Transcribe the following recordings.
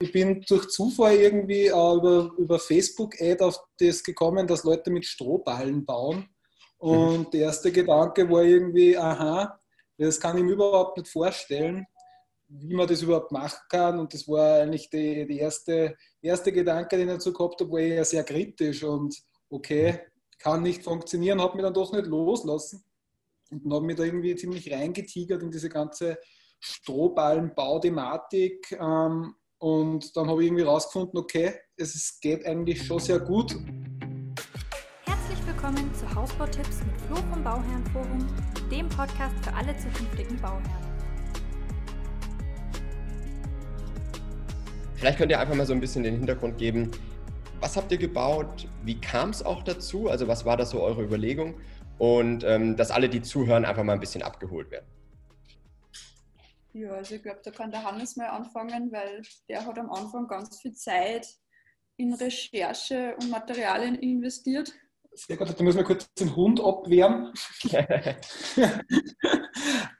ich bin durch Zufall irgendwie äh, über, über Facebook-Ad auf das gekommen, dass Leute mit Strohballen bauen. Und der erste Gedanke war irgendwie, aha, das kann ich mir überhaupt nicht vorstellen, wie man das überhaupt machen kann. Und das war eigentlich die, die erste, erste Gedanke, den ich dazu gehabt habe, war eher sehr kritisch und okay, kann nicht funktionieren, habe mich dann doch nicht loslassen und habe mich da irgendwie ziemlich reingetigert in diese ganze Strohballenbau-Thematik. Ähm, und dann habe ich irgendwie rausgefunden, okay, es geht eigentlich schon sehr gut. Herzlich willkommen zu Hausbautipps mit Flo vom Bauherrenforum, dem Podcast für alle zukünftigen Bauherren. Vielleicht könnt ihr einfach mal so ein bisschen den Hintergrund geben. Was habt ihr gebaut? Wie kam es auch dazu? Also was war das so eure Überlegung? Und ähm, dass alle, die zuhören, einfach mal ein bisschen abgeholt werden. Ja, also ich glaube, da kann der Hannes mal anfangen, weil der hat am Anfang ganz viel Zeit in Recherche und Materialien investiert. Sehr gut, da müssen wir kurz den Hund abwehren.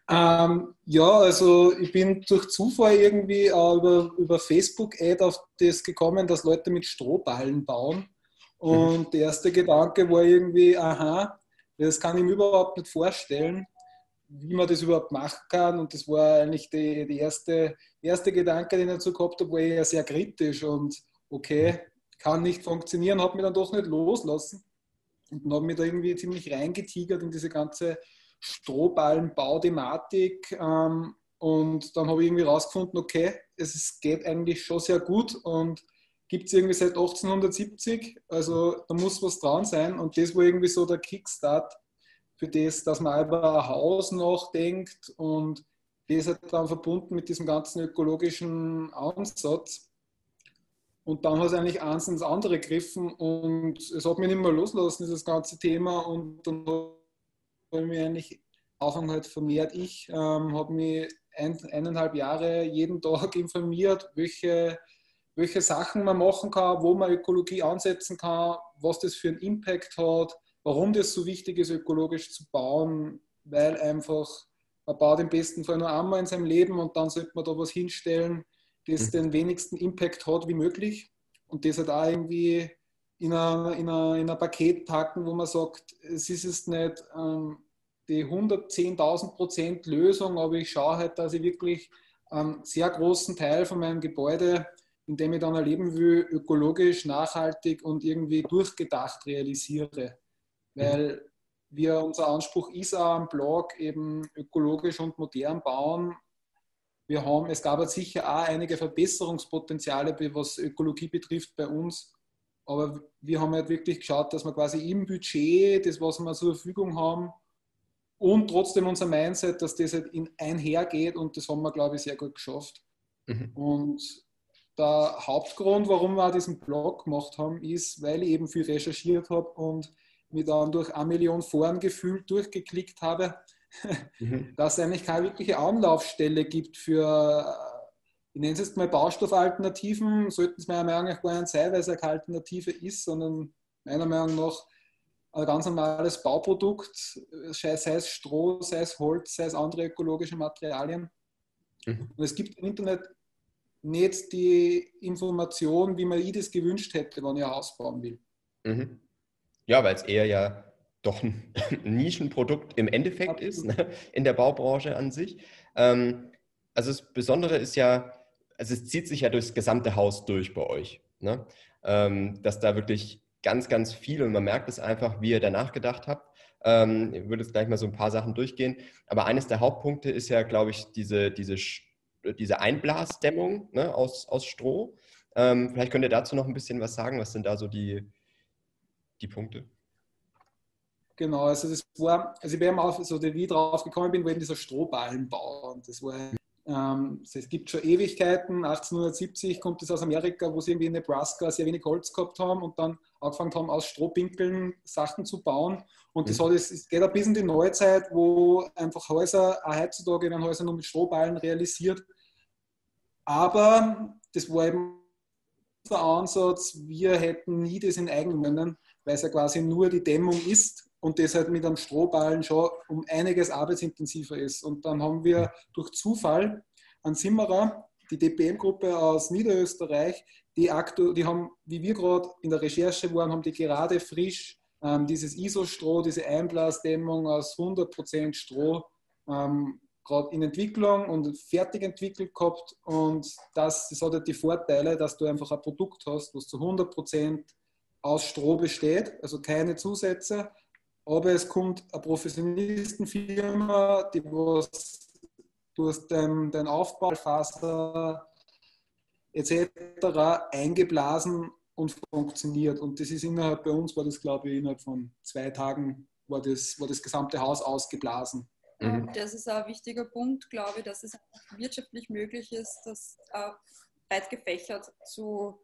ähm, ja, also ich bin durch Zufall irgendwie äh, über, über Facebook-Ad auf das gekommen, dass Leute mit Strohballen bauen. Und mhm. der erste Gedanke war irgendwie, aha, das kann ich mir überhaupt nicht vorstellen wie man das überhaupt machen kann. Und das war eigentlich die, die erste, erste Gedanke, den ich dazu gehabt habe, war eher sehr kritisch und okay, kann nicht funktionieren, habe mich dann doch nicht loslassen und habe mich da irgendwie ziemlich reingetigert in diese ganze Strohballenbau-Thematik. Ähm, und dann habe ich irgendwie rausgefunden, okay, es geht eigentlich schon sehr gut und gibt es irgendwie seit 1870, also da muss was dran sein. Und das war irgendwie so der Kickstart für das, dass man über ein Haus nachdenkt und das hat dann verbunden mit diesem ganzen ökologischen Ansatz. Und dann hat es eigentlich eins ins andere gegriffen und es hat mich nicht mehr loslassen, dieses ganze Thema. Und dann habe ich mich eigentlich Anfang halt vermehrt ich, ähm, habe mich ein, eineinhalb Jahre jeden Tag informiert, welche, welche Sachen man machen kann, wo man Ökologie ansetzen kann, was das für einen Impact hat, Warum das so wichtig ist, ökologisch zu bauen, weil einfach man baut im besten Fall nur einmal in seinem Leben und dann sollte man da was hinstellen, das mhm. den wenigsten Impact hat wie möglich und das halt auch irgendwie in ein, in ein, in ein Paket packen, wo man sagt, es ist jetzt nicht ähm, die 110.000 Prozent Lösung, aber ich schaue halt, dass ich wirklich einen sehr großen Teil von meinem Gebäude, in dem ich dann erleben will, ökologisch, nachhaltig und irgendwie durchgedacht realisiere weil wir, unser Anspruch ist auch am Blog eben ökologisch und modern bauen. Wir haben, es gab jetzt sicher auch einige Verbesserungspotenziale, was Ökologie betrifft bei uns. Aber wir haben halt wirklich geschaut, dass wir quasi im Budget, das, was wir zur Verfügung haben, und trotzdem unser Mindset, dass das halt in einhergeht und das haben wir, glaube ich, sehr gut geschafft. Mhm. Und der Hauptgrund, warum wir diesen Blog gemacht haben, ist, weil ich eben viel recherchiert habe und mich dann durch eine Million Foren gefühlt durchgeklickt habe, mhm. dass es eigentlich keine wirkliche Anlaufstelle gibt für, ich nenne es jetzt mal Baustoffalternativen, sollten es meiner Meinung nach gar nicht sein, weil es eine Alternative ist, sondern meiner Meinung nach ein ganz normales Bauprodukt, sei es Stroh, sei es Holz, sei es andere ökologische Materialien. Mhm. Und es gibt im Internet nicht die Information, wie man ich das gewünscht hätte, wenn ich ein Haus bauen will. Mhm. Ja, weil es eher ja doch ein Nischenprodukt im Endeffekt ist, ne, in der Baubranche an sich. Ähm, also das Besondere ist ja, also es zieht sich ja durchs gesamte Haus durch bei euch, ne? ähm, dass da wirklich ganz, ganz viel und man merkt es einfach, wie ihr danach gedacht habt. Ähm, ich würde jetzt gleich mal so ein paar Sachen durchgehen. Aber eines der Hauptpunkte ist ja, glaube ich, diese, diese, diese Einblasdämmung ne, aus, aus Stroh. Ähm, vielleicht könnt ihr dazu noch ein bisschen was sagen. Was sind da so die, die Punkte? Genau, also das war, also ich wäre auf, so wie ich drauf gekommen bin, war eben dieser Strohballenbau. Und das war, ähm, es gibt schon Ewigkeiten, 1870 kommt es aus Amerika, wo sie irgendwie in Nebraska sehr wenig Holz gehabt haben und dann angefangen haben, aus Strohpinkeln Sachen zu bauen. Und das, mhm. hat, es geht ein bisschen in die Neuzeit, wo einfach Häuser, auch heutzutage werden Häuser nur mit Strohballen realisiert. Aber das war eben der Ansatz, wir hätten nie das in Eigenmännern weil es ja quasi nur die Dämmung ist und das halt mit einem Strohballen schon um einiges arbeitsintensiver ist. Und dann haben wir durch Zufall einen Zimmerer die DPM-Gruppe aus Niederösterreich, die, aktu die haben, wie wir gerade in der Recherche waren, haben die gerade frisch ähm, dieses ISO-Stroh, diese Einblasdämmung aus 100% Stroh ähm, gerade in Entwicklung und fertig entwickelt gehabt. Und das, das hat halt die Vorteile, dass du einfach ein Produkt hast, was zu 100% aus Stroh besteht, also keine Zusätze. Aber es kommt eine Professionistenfirma, die was du hast dein, dein Aufbau, Faser etc. eingeblasen und funktioniert. Und das ist innerhalb bei uns, war das glaube ich innerhalb von zwei Tagen, war das, war das gesamte Haus ausgeblasen. Mhm. Das ist ein wichtiger Punkt, glaube ich, dass es wirtschaftlich möglich ist, das äh, breit gefächert zu,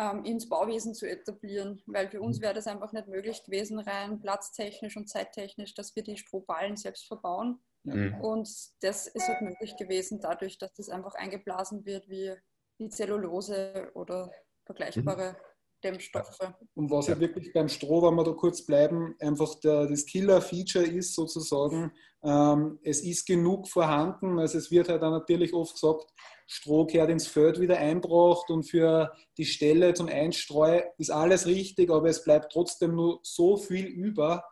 ähm, ins Bauwesen zu etablieren. Weil für uns mhm. wäre das einfach nicht möglich gewesen, rein platztechnisch und zeittechnisch, dass wir die Strohballen selbst verbauen. Mhm. Und das ist halt möglich gewesen dadurch, dass das einfach eingeblasen wird wie, wie Zellulose oder vergleichbare mhm. Dämmstoffe. Und was ja. halt wirklich beim Stroh, wenn wir da kurz bleiben, einfach der, das Killer-Feature ist sozusagen, ähm, es ist genug vorhanden. Also es wird halt dann natürlich oft gesagt, Stroh kehrt ins Feld wieder einbracht und für die Stelle zum Einstreu ist alles richtig, aber es bleibt trotzdem nur so viel über,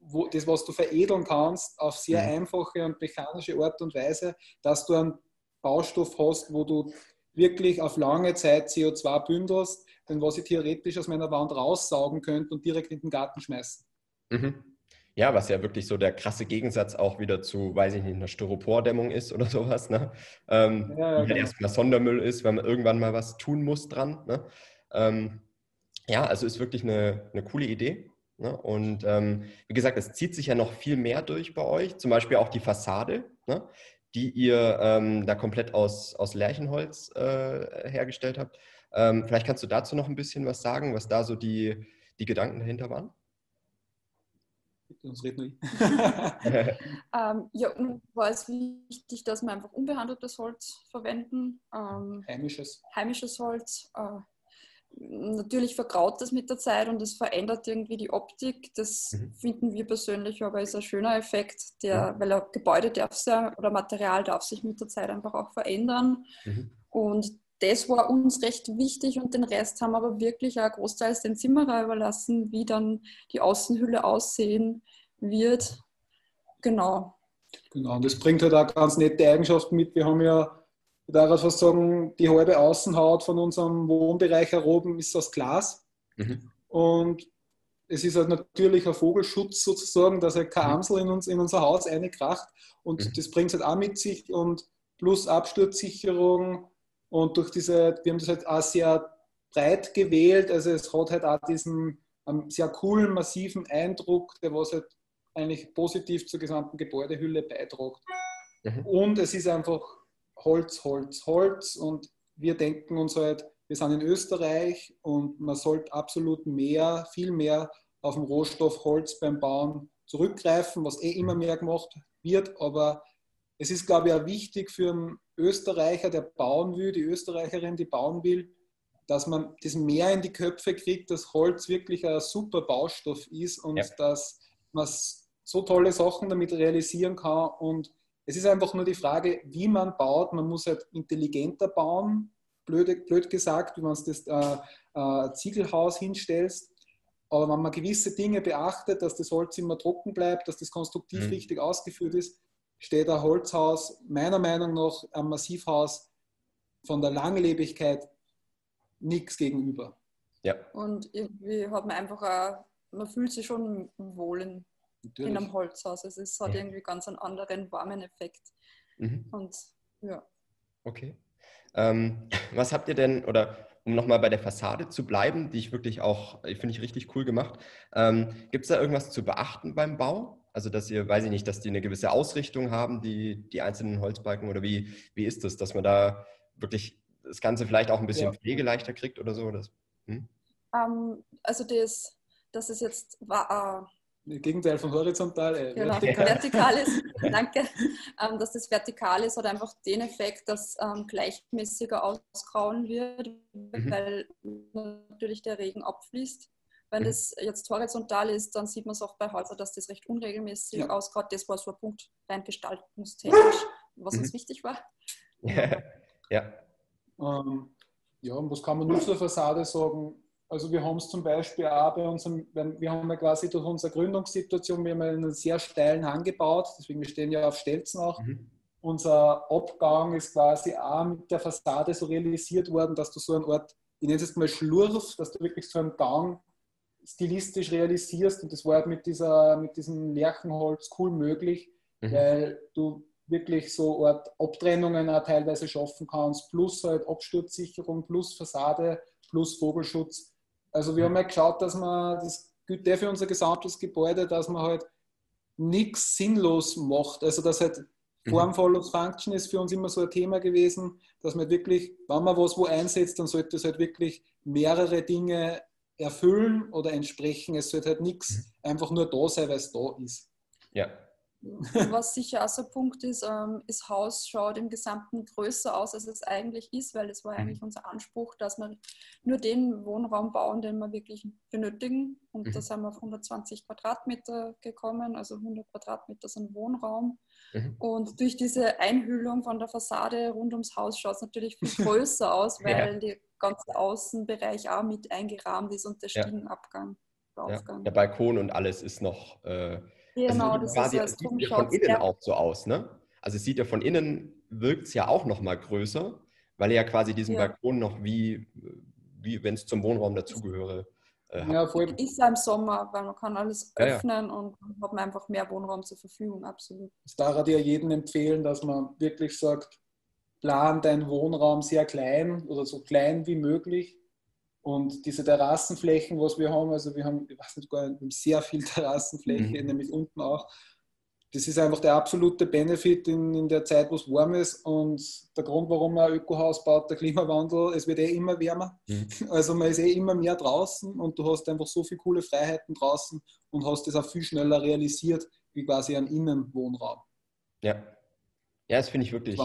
wo, das, was du veredeln kannst, auf sehr mhm. einfache und mechanische Art und Weise, dass du einen Baustoff hast, wo du wirklich auf lange Zeit CO2 bündelst, denn was ich theoretisch aus meiner Wand raussaugen könnte und direkt in den Garten schmeißen. Mhm. Ja, was ja wirklich so der krasse Gegensatz auch wieder zu, weiß ich nicht, einer Styropordämmung ist oder sowas. Ne? Ähm, ja, ja, halt erstmal Sondermüll ist, wenn man irgendwann mal was tun muss dran. Ne? Ähm, ja, also ist wirklich eine, eine coole Idee. Ne? Und ähm, wie gesagt, es zieht sich ja noch viel mehr durch bei euch, zum Beispiel auch die Fassade, ne? die ihr ähm, da komplett aus, aus Lärchenholz äh, hergestellt habt. Ähm, vielleicht kannst du dazu noch ein bisschen was sagen, was da so die, die Gedanken dahinter waren? Sonst reden ähm, ja, war es wichtig, dass wir einfach unbehandeltes Holz verwenden. Ähm, heimisches. Heimisches Holz. Äh, natürlich vergraut das mit der Zeit und es verändert irgendwie die Optik. Das mhm. finden wir persönlich aber ist ein schöner Effekt, der, mhm. weil ein Gebäude darf sich, oder Material darf sich mit der Zeit einfach auch verändern. Mhm. Und das war uns recht wichtig und den Rest haben aber wirklich auch großteils den Zimmerer überlassen, wie dann die Außenhülle aussehen wird. Genau. Genau, und das bringt halt auch ganz nette Eigenschaften mit. Wir haben ja ich darf fast sagen, die halbe Außenhaut von unserem Wohnbereich heroben ist aus Glas. Mhm. Und es ist halt natürlich ein Vogelschutz sozusagen, dass halt kein mhm. Amsel in, uns, in unser Haus reinkracht. Und mhm. das bringt es halt auch mit sich und plus Absturzsicherung. Und durch diese, wir haben das halt auch sehr breit gewählt. Also es hat halt auch diesen um, sehr coolen, massiven Eindruck, der was halt eigentlich positiv zur gesamten Gebäudehülle beiträgt. Mhm. Und es ist einfach Holz, Holz, Holz und wir denken uns halt, wir sind in Österreich und man sollte absolut mehr, viel mehr auf den Rohstoff Holz beim Bauen zurückgreifen, was eh immer mehr gemacht wird. Aber es ist, glaube ich, auch wichtig für einen Österreicher, der bauen will, die Österreicherin, die bauen will, dass man das mehr in die Köpfe kriegt, dass Holz wirklich ein super Baustoff ist und ja. dass man so tolle Sachen damit realisieren kann und es ist einfach nur die Frage, wie man baut. Man muss halt intelligenter bauen, blöd, blöd gesagt, wie man das äh, äh, Ziegelhaus hinstellst. Aber wenn man gewisse Dinge beachtet, dass das Holz immer trocken bleibt, dass das konstruktiv mhm. richtig ausgeführt ist, steht ein Holzhaus meiner Meinung nach einem Massivhaus von der Langlebigkeit nichts gegenüber. Ja. Und irgendwie hat man einfach auch, man fühlt sich schon wohl in in einem Holzhaus. Also es hat irgendwie ganz einen anderen warmen Effekt. Mhm. Und ja. Okay. Ähm, was habt ihr denn, oder um nochmal bei der Fassade zu bleiben, die ich wirklich auch, finde ich richtig cool gemacht, ähm, gibt es da irgendwas zu beachten beim Bau? Also, dass ihr, weiß ich nicht, dass die eine gewisse Ausrichtung haben, die, die einzelnen Holzbalken, oder wie, wie ist das, dass man da wirklich das Ganze vielleicht auch ein bisschen ja. pflegeleichter kriegt oder so? Das, hm? um, also, das, das ist jetzt war, Gegenteil von horizontal. Äh, genau, vertikal. vertikal ist, danke, ähm, dass das vertikal ist, hat einfach den Effekt, dass ähm, gleichmäßiger ausgrauen wird, mhm. weil natürlich der Regen abfließt. Wenn mhm. das jetzt horizontal ist, dann sieht man es auch bei Häusern, dass das recht unregelmäßig ja. ausgraut. Das war so ein Punkt rein gestaltungstechnisch, was mhm. uns wichtig war. Ja. Ja. Ähm, ja, und was kann man nur zur Fassade sagen? Also wir haben es zum Beispiel auch bei unserem, wir haben ja quasi durch unsere Gründungssituation, wir haben einen sehr steilen Hang gebaut, deswegen wir stehen ja auf Stelzen auch. Mhm. Unser Abgang ist quasi auch mit der Fassade so realisiert worden, dass du so einen Ort, ich nenne es jetzt mal Schlurf, dass du wirklich so einen Gang stilistisch realisierst und das war halt mit, dieser, mit diesem Lärchenholz cool möglich, mhm. weil du wirklich so Art Abtrennungen auch teilweise schaffen kannst, plus halt Absturzsicherung, plus Fassade, plus Vogelschutz. Also wir haben ja geschaut, dass man, das gilt der für unser gesamtes Gebäude, dass man halt nichts sinnlos macht. Also dass halt mhm. Form follows Function ist für uns immer so ein Thema gewesen, dass man wirklich, wenn man was wo einsetzt, dann sollte es halt wirklich mehrere Dinge erfüllen oder entsprechen. Es sollte halt nichts mhm. einfach nur da sein, weil es da ist. Ja, was sicher auch so ein Punkt ist, ähm, das Haus schaut im Gesamten größer aus, als es eigentlich ist, weil es war mhm. eigentlich unser Anspruch, dass wir nur den Wohnraum bauen, den wir wirklich benötigen. Und mhm. da sind wir auf 120 Quadratmeter gekommen, also 100 Quadratmeter sind Wohnraum. Mhm. Und durch diese Einhüllung von der Fassade rund ums Haus schaut es natürlich viel größer aus, weil ja. der ganze Außenbereich auch mit eingerahmt ist und der Stiegenabgang. Ja. Der Balkon und alles ist noch... Äh Genau, also, das quasi, ist das sieht ja von innen ja. auch so aus, ne? Also es sieht ja von innen, wirkt es ja auch noch mal größer, weil er ja quasi diesen ja. Balkon noch wie, wie wenn es zum Wohnraum dazugehöre. Äh, ja, voll. Ist ja im Sommer, weil man kann alles öffnen ja, und hat man einfach mehr Wohnraum zur Verfügung, absolut. Das darf ich ja jedem empfehlen, dass man wirklich sagt, plan deinen Wohnraum sehr klein oder so klein wie möglich und diese Terrassenflächen, was wir haben, also wir haben, ich weiß nicht, gar nicht, sehr viel Terrassenfläche, mhm. nämlich unten auch. Das ist einfach der absolute Benefit in, in der Zeit, wo es warm ist. Und der Grund, warum man ein Ökohaus baut, der Klimawandel, es wird eh immer wärmer. Mhm. Also man ist eh immer mehr draußen und du hast einfach so viele coole Freiheiten draußen und hast das auch viel schneller realisiert, wie quasi ein Innenwohnraum. Ja. Ja, das finde ich wirklich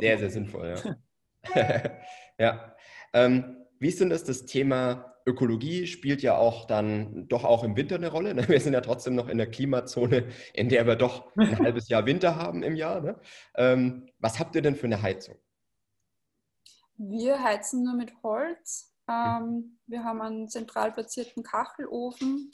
sehr, sehr sinnvoll. Ja. ja. Ähm, wie ist denn das? Das Thema Ökologie spielt ja auch dann doch auch im Winter eine Rolle. Ne? Wir sind ja trotzdem noch in der Klimazone, in der wir doch ein halbes Jahr Winter haben im Jahr. Ne? Ähm, was habt ihr denn für eine Heizung? Wir heizen nur mit Holz. Ähm, wir haben einen zentral platzierten Kachelofen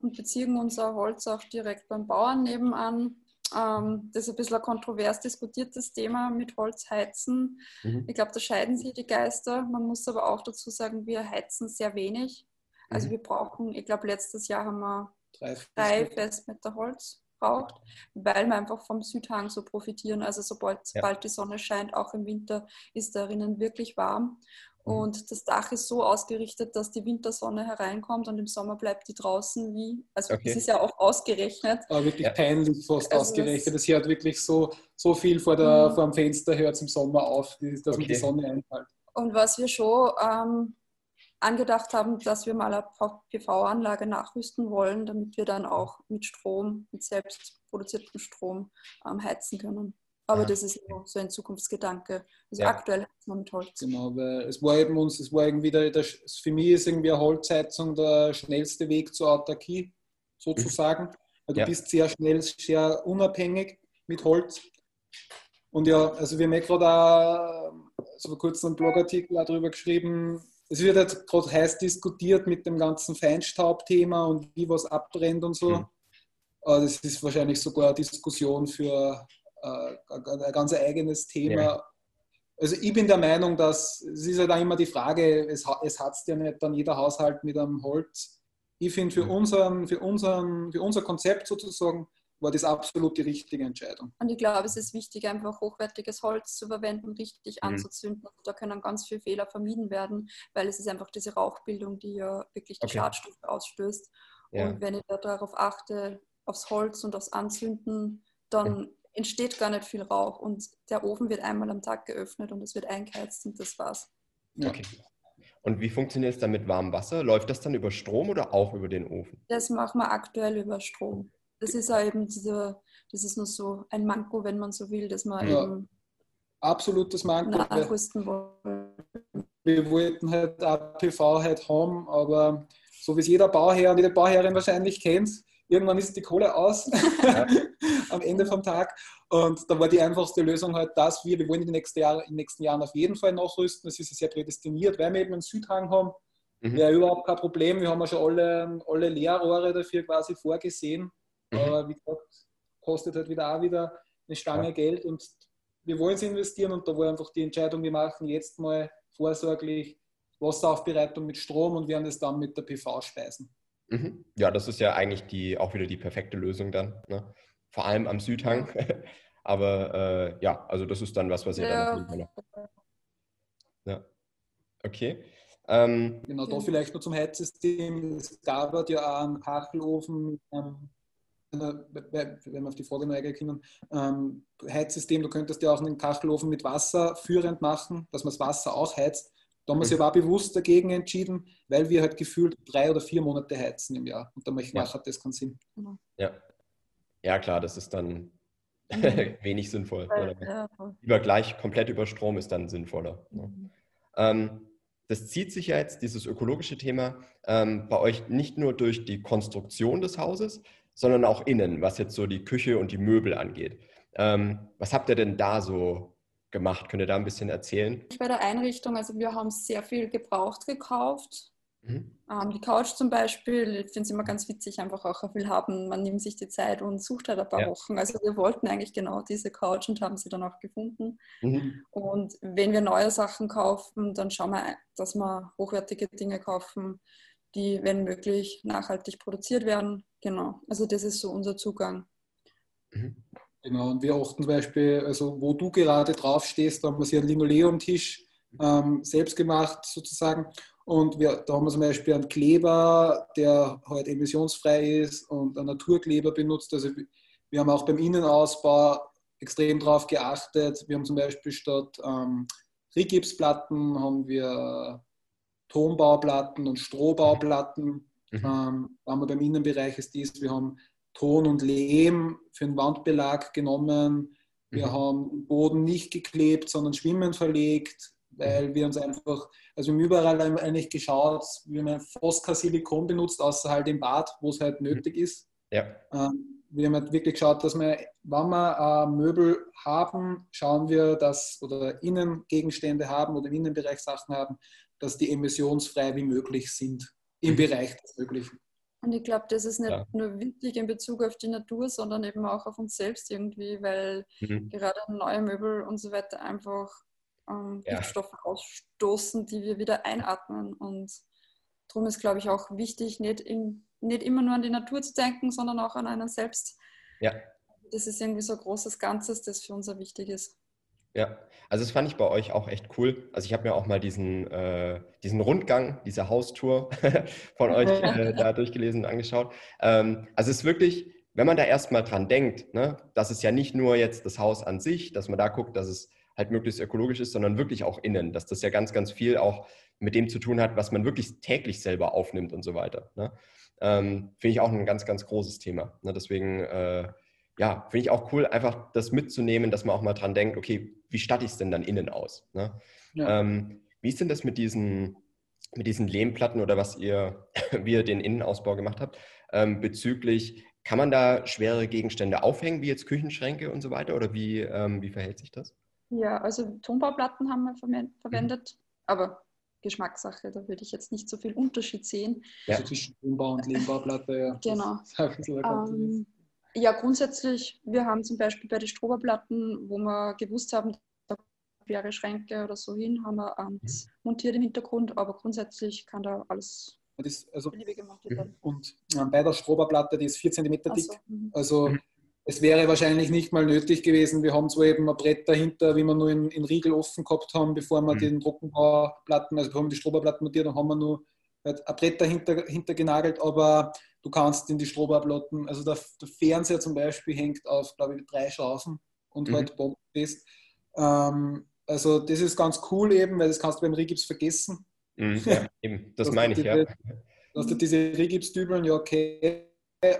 und beziehen unser Holz auch direkt beim Bauern nebenan. Ähm, das ist ein bisschen ein kontrovers diskutiertes Thema mit Holzheizen. Mhm. Ich glaube, da scheiden sich die Geister. Man muss aber auch dazu sagen, wir heizen sehr wenig. Also mhm. wir brauchen, ich glaube, letztes Jahr haben wir drei, drei Festmeter Holz braucht, weil wir einfach vom Südhang so profitieren. Also sobald, ja. sobald die Sonne scheint, auch im Winter, ist darinnen wirklich warm. Mhm. Und das Dach ist so ausgerichtet, dass die Wintersonne hereinkommt und im Sommer bleibt die draußen wie, also okay. das ist ja auch ausgerechnet. Aber wirklich ja. peinlich fast also ausgerechnet. Es hört wirklich so, so viel vor, der, mhm. vor dem Fenster hört es im Sommer auf, dass okay. man die Sonne einfällt. Und was wir schon ähm, angedacht haben, dass wir mal eine PV-Anlage nachrüsten wollen, damit wir dann auch mit Strom, mit selbst produziertem Strom ähm, heizen können. Aber ja. das ist nur so ein Zukunftsgedanke. Also ja. aktuell heizt man mit Holz. Genau, weil es war eben uns, es war irgendwie der, der, für mich ist irgendwie eine Holzheizung der schnellste Weg zur Autarkie, sozusagen. Weil du ja. bist sehr schnell, sehr unabhängig mit Holz. Und ja, also wir haben ja gerade auch so vor kurzem einen Blogartikel darüber geschrieben, es wird jetzt gerade heiß diskutiert mit dem ganzen Feinstaubthema und wie was abbrennt und so. Mhm. Das ist wahrscheinlich sogar eine Diskussion für ein ganz eigenes Thema. Ja. Also ich bin der Meinung, dass es ist ja halt dann immer die Frage, es, es hat ja nicht dann jeder Haushalt mit einem Holz. Ich finde für, unseren, für, unseren, für unser Konzept sozusagen war das absolut die richtige Entscheidung. Und ich glaube, es ist wichtig, einfach hochwertiges Holz zu verwenden, richtig mhm. anzuzünden. Da können ganz viele Fehler vermieden werden, weil es ist einfach diese Rauchbildung, die ja wirklich die okay. Schadstoffe ausstößt. Ja. Und wenn ich da darauf achte, aufs Holz und aufs Anzünden, dann ja entsteht gar nicht viel Rauch und der Ofen wird einmal am Tag geöffnet und es wird eingeheizt und das war's. Okay. Und wie funktioniert es dann mit warmem Wasser? Läuft das dann über Strom oder auch über den Ofen? Das machen wir aktuell über Strom. Das ist ja eben diese, das ist nur so ein Manko, wenn man so will, dass man ja. eben absolutes Manko. Nachrüsten wollen. Wir wollten halt APV halt haben, aber so wie es jeder Bauherr und jede Bauherrin wahrscheinlich kennt, irgendwann ist die Kohle aus. Ja. am Ende vom Tag. Und da war die einfachste Lösung halt, dass wir, wir wollen in den nächsten, Jahren, in den nächsten Jahren auf jeden Fall nachrüsten. Das ist ja sehr prädestiniert, weil wir eben einen Südhang haben. Mhm. Wäre überhaupt kein Problem. Wir haben ja schon alle, alle Leerrohre dafür quasi vorgesehen. Mhm. Aber wie gesagt, kostet halt wieder auch wieder eine Stange ja. Geld und wir wollen es investieren und da war einfach die Entscheidung, wir machen jetzt mal vorsorglich Wasseraufbereitung mit Strom und werden es dann mit der PV speisen. Mhm. Ja, das ist ja eigentlich die, auch wieder die perfekte Lösung dann. Ne? Vor allem am Südhang. Aber äh, ja, also das ist dann was, was ihr ja. dann noch. Ja. Okay. Ähm, genau, da vielleicht noch zum Heizsystem. Es gab ja auch einen Kachelofen, ähm, wenn wir auf die Frage noch eingehen ähm, Heizsystem, du könntest ja auch einen Kachelofen mit Wasser führend machen, dass man das Wasser auch heizt. Da haben wir sich aber auch bewusst dagegen entschieden, weil wir halt gefühlt drei oder vier Monate heizen im Jahr. Und da macht ja. das keinen Sinn. Genau. Ja. ja, klar, das ist dann mhm. wenig sinnvoll. Ja. Lieber gleich komplett über Strom ist dann sinnvoller. Mhm. Ähm, das zieht sich ja jetzt, dieses ökologische Thema, ähm, bei euch nicht nur durch die Konstruktion des Hauses, sondern auch innen, was jetzt so die Küche und die Möbel angeht. Ähm, was habt ihr denn da so gemacht? Könnt ihr da ein bisschen erzählen? Bei der Einrichtung, also wir haben sehr viel gebraucht gekauft. Mhm. Ähm, die Couch zum Beispiel, ich finde es immer ganz witzig, einfach auch viel haben. Man nimmt sich die Zeit und sucht halt ein paar ja. Wochen. Also wir wollten eigentlich genau diese Couch und haben sie dann auch gefunden. Mhm. Und wenn wir neue Sachen kaufen, dann schauen wir, dass wir hochwertige Dinge kaufen, die, wenn möglich, nachhaltig produziert werden. Genau, also das ist so unser Zugang. Mhm. Genau, und wir achten zum Beispiel, also wo du gerade drauf stehst, da haben wir hier einen Linoleumtisch ähm, selbst gemacht sozusagen. Und wir, da haben wir zum Beispiel einen Kleber, der halt emissionsfrei ist und einen Naturkleber benutzt. Also wir haben auch beim Innenausbau extrem darauf geachtet. Wir haben zum Beispiel statt ähm, Rigipsplatten haben wir Tonbauplatten und Strohbauplatten. Mhm. Ähm, haben wir beim Innenbereich ist dies. Wir haben Ton und Lehm für den Wandbelag genommen. Wir mhm. haben Boden nicht geklebt, sondern schwimmend verlegt, weil mhm. wir uns einfach, also wir haben überall eigentlich geschaut, wir haben fast kein Silikon benutzt, außer halt im Bad, wo es halt mhm. nötig ist. Ja. Ähm, wir haben halt wirklich geschaut, dass wir, wenn wir äh, Möbel haben, schauen wir, dass, oder Innengegenstände haben oder im Innenbereich Sachen haben, dass die emissionsfrei wie möglich sind, im Bereich des Möglichen. Und ich glaube, das ist nicht ja. nur wichtig in Bezug auf die Natur, sondern eben auch auf uns selbst irgendwie, weil mhm. gerade neue Möbel und so weiter einfach ähm, ja. Giftstoffe ausstoßen, die wir wieder einatmen. Und darum ist, glaube ich, auch wichtig, nicht, in, nicht immer nur an die Natur zu denken, sondern auch an einen selbst. Ja. Das ist irgendwie so ein großes Ganzes, das für uns auch wichtig ist. Ja, also das fand ich bei euch auch echt cool. Also ich habe mir auch mal diesen, äh, diesen Rundgang, diese Haustour von euch äh, da durchgelesen und angeschaut. Ähm, also es ist wirklich, wenn man da erstmal dran denkt, ne, dass es ja nicht nur jetzt das Haus an sich, dass man da guckt, dass es halt möglichst ökologisch ist, sondern wirklich auch innen, dass das ja ganz, ganz viel auch mit dem zu tun hat, was man wirklich täglich selber aufnimmt und so weiter. Ne? Ähm, Finde ich auch ein ganz, ganz großes Thema. Ne? Deswegen äh, ja, finde ich auch cool, einfach das mitzunehmen, dass man auch mal dran denkt, okay, wie statte ich es denn dann innen aus? Ne? Ja. Ähm, wie ist denn das mit diesen, mit diesen Lehmplatten oder was ihr, wie ihr den Innenausbau gemacht habt, ähm, bezüglich, kann man da schwere Gegenstände aufhängen, wie jetzt Küchenschränke und so weiter, oder wie, ähm, wie verhält sich das? Ja, also Tonbauplatten haben wir verwendet, mhm. aber Geschmackssache, da würde ich jetzt nicht so viel Unterschied sehen. Ja. Also zwischen Tonbau und Lehmbauplatte, ja. Genau. Ähm, ja, grundsätzlich, wir haben zum Beispiel bei den Stroberplatten, wo wir gewusst haben, da wäre Schränke oder so hin, haben wir ähm, mhm. montiert im Hintergrund, aber grundsätzlich kann da alles das, also, gemacht werden. Und bei der Stroberplatte, die ist 4 cm dick, so. Mhm. also mhm. es wäre wahrscheinlich nicht mal nötig gewesen. Wir haben zwar eben ein Brett dahinter, wie wir nur in, in Riegel offen gehabt haben, bevor wir mhm. den Trockenbauplatten, also bevor wir die Stroberplatten montiert haben, haben wir nur halt ein Brett dahinter, dahinter genagelt, aber Du kannst in die Strohbarblotten, also der, der, Fernseher zum Beispiel hängt auf, glaube ich, drei Schrauben und mhm. halt bombenfest. Ähm, also das ist ganz cool eben, weil das kannst du beim Rigips vergessen. Mhm, ja, eben, das meine ich, ja. Du hast du diese Rigipsdübeln, ja okay,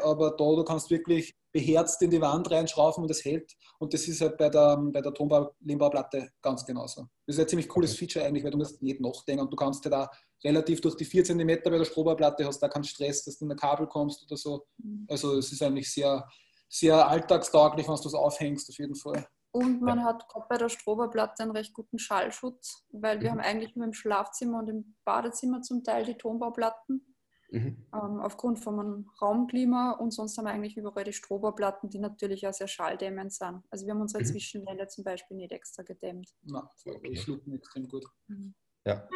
aber da du kannst wirklich beherzt in die Wand reinschrauben und es hält. Und das ist halt bei der, bei der Tonbau-Lehmbauplatte ganz genauso. Das ist ein ziemlich cooles okay. Feature eigentlich, weil du musst nicht nachdenken und du kannst halt da relativ durch die 4 cm bei der Strohbauplatte hast da keinen Stress, dass du in ein Kabel kommst oder so. Mhm. Also es ist eigentlich sehr, sehr alltagstauglich, wenn du es aufhängst, auf jeden Fall. Und man ja. hat gerade bei der Stroberplatte einen recht guten Schallschutz, weil wir mhm. haben eigentlich nur im Schlafzimmer und im Badezimmer zum Teil die Tonbauplatten. Mhm. Ähm, aufgrund von einem Raumklima und sonst haben wir eigentlich überall die Strohbauplatten, die natürlich auch sehr schalldämmend sind. Also wir haben unsere mhm. Zwischenwände zum Beispiel nicht extra gedämmt. Na, okay. schlucken extrem gut. Mhm. Ja.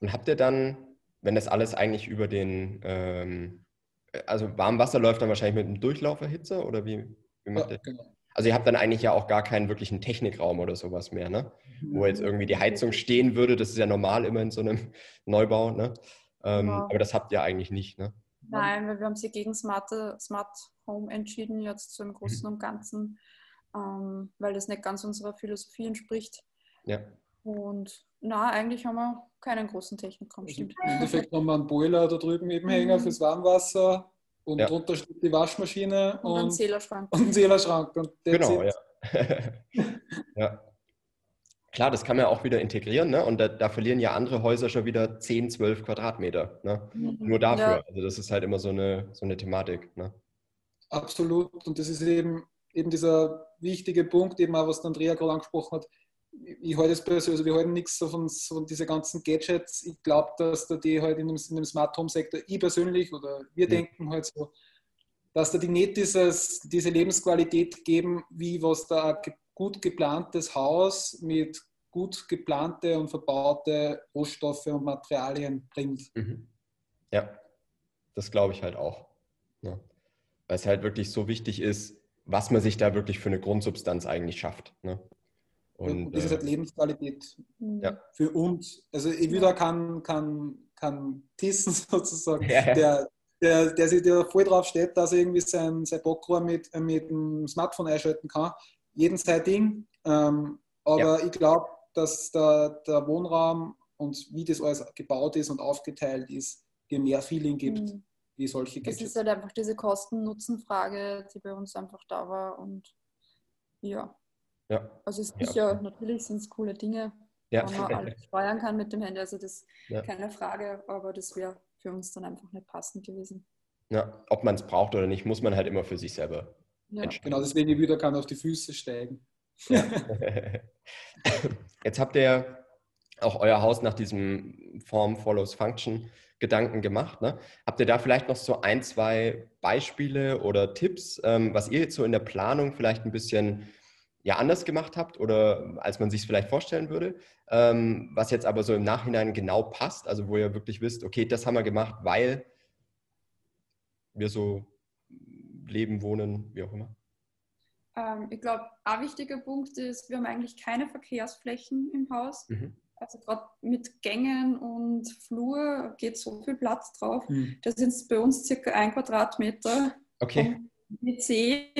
Und habt ihr dann, wenn das alles eigentlich über den, ähm, also Warmwasser läuft dann wahrscheinlich mit einem Durchlauferhitzer oder wie, wie macht ja, ihr? Genau. Also ihr habt dann eigentlich ja auch gar keinen wirklichen Technikraum oder sowas mehr, ne? Wo jetzt irgendwie die Heizung stehen würde, das ist ja normal immer in so einem Neubau, ne? Ähm, genau. Aber das habt ihr eigentlich nicht, ne? Nein, weil wir haben sie gegen Smart, Smart Home entschieden, jetzt so im Großen mhm. und Ganzen, ähm, weil das nicht ganz unserer Philosophie entspricht. Ja. Und na, eigentlich haben wir keinen großen Technikraum. Also Im Endeffekt haben wir einen Boiler da drüben eben hängen mhm. fürs Warmwasser und ja. drunter steht die Waschmaschine und, und einen Zählerschrank. Und einen Zählerschrank. Und genau, ja. ja. Klar, das kann man ja auch wieder integrieren, ne? Und da, da, verlieren ja andere Häuser schon wieder 10, 12 Quadratmeter. Ne? Mhm. Nur dafür. Ja. Also das ist halt immer so eine, so eine Thematik. Ne? Absolut. Und das ist eben, eben dieser wichtige Punkt, eben auch, was Andrea gerade angesprochen hat. Ich halte es persönlich, also wir halten nichts so von, von diesen ganzen Gadgets. Ich glaube, dass da die halt in dem, in dem Smart Home Sektor, ich persönlich oder wir ja. denken halt so, dass da die nicht dieses, diese Lebensqualität geben, wie was da gut geplantes Haus mit gut geplante und verbaute Rohstoffe und Materialien bringt. Mhm. Ja, das glaube ich halt auch. Ja. Weil es halt wirklich so wichtig ist, was man sich da wirklich für eine Grundsubstanz eigentlich schafft. Ne? Und, und das ist halt äh, Lebensqualität ja. für uns. Also ich wieder kann, kann, kann Tissen sozusagen, ja, ja. Der, der, der sich da voll drauf steht, dass er irgendwie sein, sein Backrohr mit, mit dem Smartphone einschalten kann jeden sein Ding. Ähm, aber ja. ich glaube, dass der, der, Wohnraum und wie das alles gebaut ist und aufgeteilt ist, dir mehr Feeling gibt, mhm. wie solche Gadgets. Es ist halt einfach diese Kosten-Nutzen-Frage, die bei uns einfach da war und ja. Ja. Also es ist sicher, ja. natürlich sind es coole Dinge, ja. wenn man alles steuern kann mit dem Handy, also das ist ja. keine Frage, aber das wäre für uns dann einfach nicht passend gewesen. Ja, ob man es braucht oder nicht, muss man halt immer für sich selber ja. Genau, deswegen wieder kann auf die Füße steigen. Ja. Jetzt habt ihr auch euer Haus nach diesem Form follows Function Gedanken gemacht. Ne? Habt ihr da vielleicht noch so ein, zwei Beispiele oder Tipps, ähm, was ihr jetzt so in der Planung vielleicht ein bisschen ja, anders gemacht habt oder als man sich es vielleicht vorstellen würde, ähm, was jetzt aber so im Nachhinein genau passt, also wo ihr wirklich wisst, okay, das haben wir gemacht, weil wir so leben, wohnen, wie auch immer? Ähm, ich glaube, ein wichtiger Punkt ist, wir haben eigentlich keine Verkehrsflächen im Haus. Mhm. Also gerade mit Gängen und Flur geht so viel Platz drauf. Mhm. Das sind bei uns circa ein Quadratmeter. Okay. WC,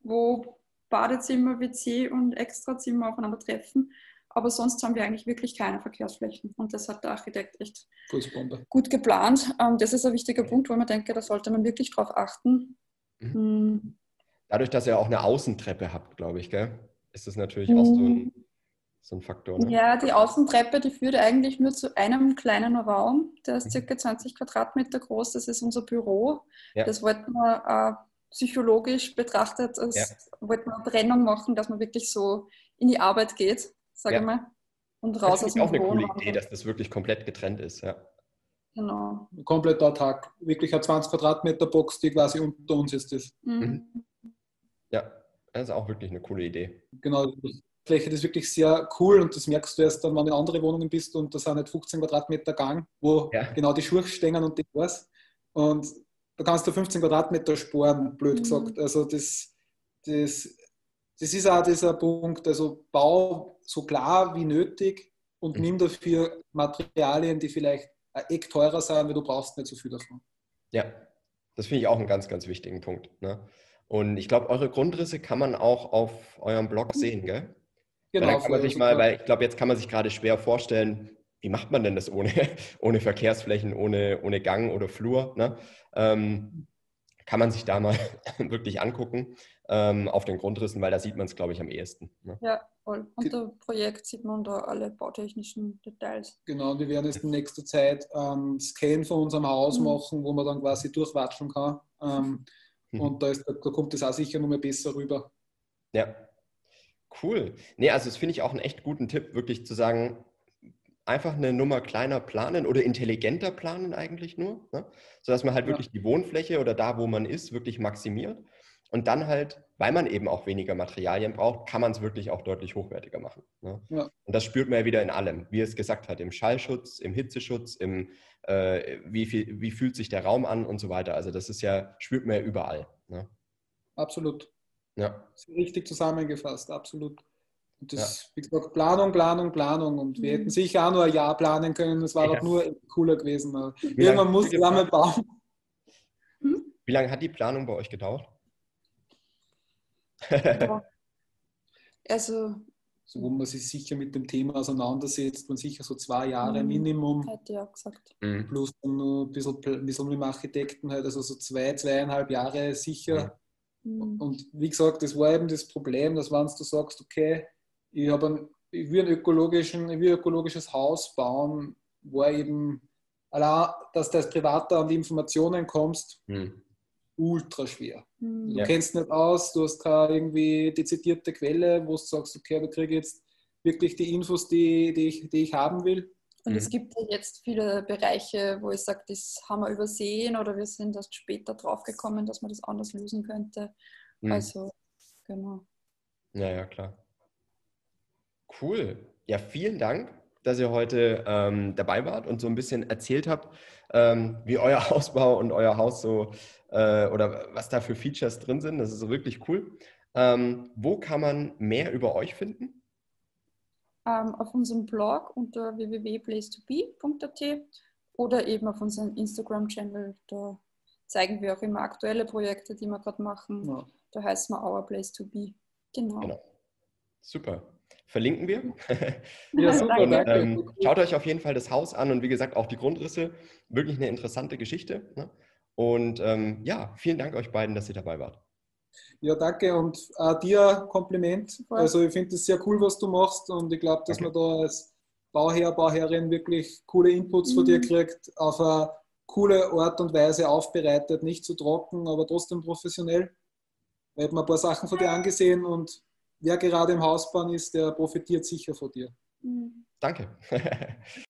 wo Badezimmer, WC und Extrazimmer aufeinander treffen. Aber sonst haben wir eigentlich wirklich keine Verkehrsflächen. Und das hat der Architekt echt gut geplant. Ähm, das ist ein wichtiger Punkt, wo man denke, da sollte man wirklich drauf achten. Mhm. Dadurch, dass ihr auch eine Außentreppe habt, glaube ich, gell? ist das natürlich mhm. auch so ein, hm. so ein Faktor. Ne? Ja, die Außentreppe, die führt eigentlich nur zu einem kleinen Raum. Der ist mhm. circa 20 Quadratmeter groß. Das ist unser Büro. Ja. Das wollten wir äh, psychologisch betrachtet, als ja. wollten wir eine Trennung machen, dass man wirklich so in die Arbeit geht sage ja. ich mal. Und raus das ist auch eine coole Idee, dass das wirklich komplett getrennt ist, ja. Genau. Ein kompletter Tag. Wirklich eine 20 Quadratmeter Box, die quasi unter uns ist. Das. Mhm. Ja, das ist auch wirklich eine coole Idee. Genau, die Fläche ist wirklich sehr cool und das merkst du erst dann, wenn du in andere Wohnungen bist und da sind nicht 15 Quadratmeter Gang, wo ja. genau die Schuhe stehen und die was. Und da kannst du 15 Quadratmeter sparen, blöd mhm. gesagt. Also das, das das ist auch dieser Punkt, also bau so klar wie nötig und mhm. nimm dafür Materialien, die vielleicht ein Eck teurer sind, weil du brauchst nicht so viel davon. Ja, das finde ich auch einen ganz, ganz wichtigen Punkt. Ne? Und ich glaube, eure Grundrisse kann man auch auf eurem Blog sehen, gell? Genau. Weil, kann man sich mal, weil ich glaube, jetzt kann man sich gerade schwer vorstellen, wie macht man denn das ohne, ohne Verkehrsflächen, ohne, ohne Gang oder Flur? Ne? Ähm, kann man sich da mal wirklich angucken ähm, auf den Grundrissen, weil da sieht man es, glaube ich, am ehesten. Ne? Ja, voll. Unter Projekt sieht man da alle bautechnischen Details. Genau, und wir werden jetzt in nächster Zeit ähm, Scan von unserem Haus mhm. machen, wo man dann quasi durchwatschen kann. Ähm, Mhm. Und da, ist, da kommt es auch sicher noch mal besser rüber. Ja, cool. Nee, also das finde ich auch einen echt guten Tipp, wirklich zu sagen, einfach eine Nummer kleiner planen oder intelligenter planen eigentlich nur, ne? sodass man halt ja. wirklich die Wohnfläche oder da, wo man ist, wirklich maximiert. Und dann halt, weil man eben auch weniger Materialien braucht, kann man es wirklich auch deutlich hochwertiger machen. Ne? Ja. Und das spürt man ja wieder in allem, wie es gesagt hat, im Schallschutz, im Hitzeschutz, im äh, wie, viel, wie fühlt sich der Raum an und so weiter. Also das ist ja, spürt man ja überall. Ne? Absolut. Ja. richtig zusammengefasst, absolut. Und das, ja. wie gesagt, Planung, Planung, Planung. Und wir mhm. hätten sicher auch nur ein Jahr planen können. Das war ja. doch nur cooler gewesen. Irgendwann muss lange bauen. Wie lange hat die Planung bei euch gedauert? also, so, wo man sich sicher mit dem Thema auseinandersetzt, man sicher so zwei Jahre mhm. Minimum. Hätte ich auch gesagt. Mhm. Plus dann noch ein bisschen, ein bisschen mit dem Architekten halt, also so zwei, zweieinhalb Jahre sicher. Mhm. Und wie gesagt, das war eben das Problem, dass wenn du sagst, okay, ich, habe ich will ein, ökologischen, ich will ein ökologisches Haus bauen, wo eben allein, dass du als Privater an die Informationen kommst, mhm. Ultra schwer. Mhm. Du ja. kennst nicht aus, du hast keine irgendwie dezidierte Quelle, wo du sagst, okay, da kriege ich jetzt wirklich die Infos, die, die, ich, die ich haben will. Und mhm. es gibt jetzt viele Bereiche, wo ich sage, das haben wir übersehen oder wir sind erst später draufgekommen, dass man das anders lösen könnte. Mhm. Also, genau. Ja, ja, klar. Cool. Ja, vielen Dank, dass ihr heute ähm, dabei wart und so ein bisschen erzählt habt, ähm, wie euer Hausbau und euer Haus so äh, oder was da für Features drin sind. Das ist wirklich cool. Ähm, wo kann man mehr über euch finden? Ähm, auf unserem Blog unter www.place2be.at oder eben auf unserem Instagram-Channel. Da zeigen wir auch immer aktuelle Projekte, die wir gerade machen. Ja. Da heißt man Our Place to Be. Genau. genau. Super verlinken wir. Ja, super, und, ähm, schaut euch auf jeden Fall das Haus an und wie gesagt auch die Grundrisse. Wirklich eine interessante Geschichte. Ne? Und ähm, ja, vielen Dank euch beiden, dass ihr dabei wart. Ja, danke und auch dir Kompliment. Also ich finde es sehr cool, was du machst und ich glaube, dass okay. man da als Bauherr, Bauherrin wirklich coole Inputs mhm. von dir mhm. kriegt, auf eine coole Art und Weise aufbereitet, nicht zu trocken, aber trotzdem professionell. Ich habe mir ein paar Sachen von dir angesehen und wer gerade im Hausbahn ist, der profitiert sicher von dir. Danke.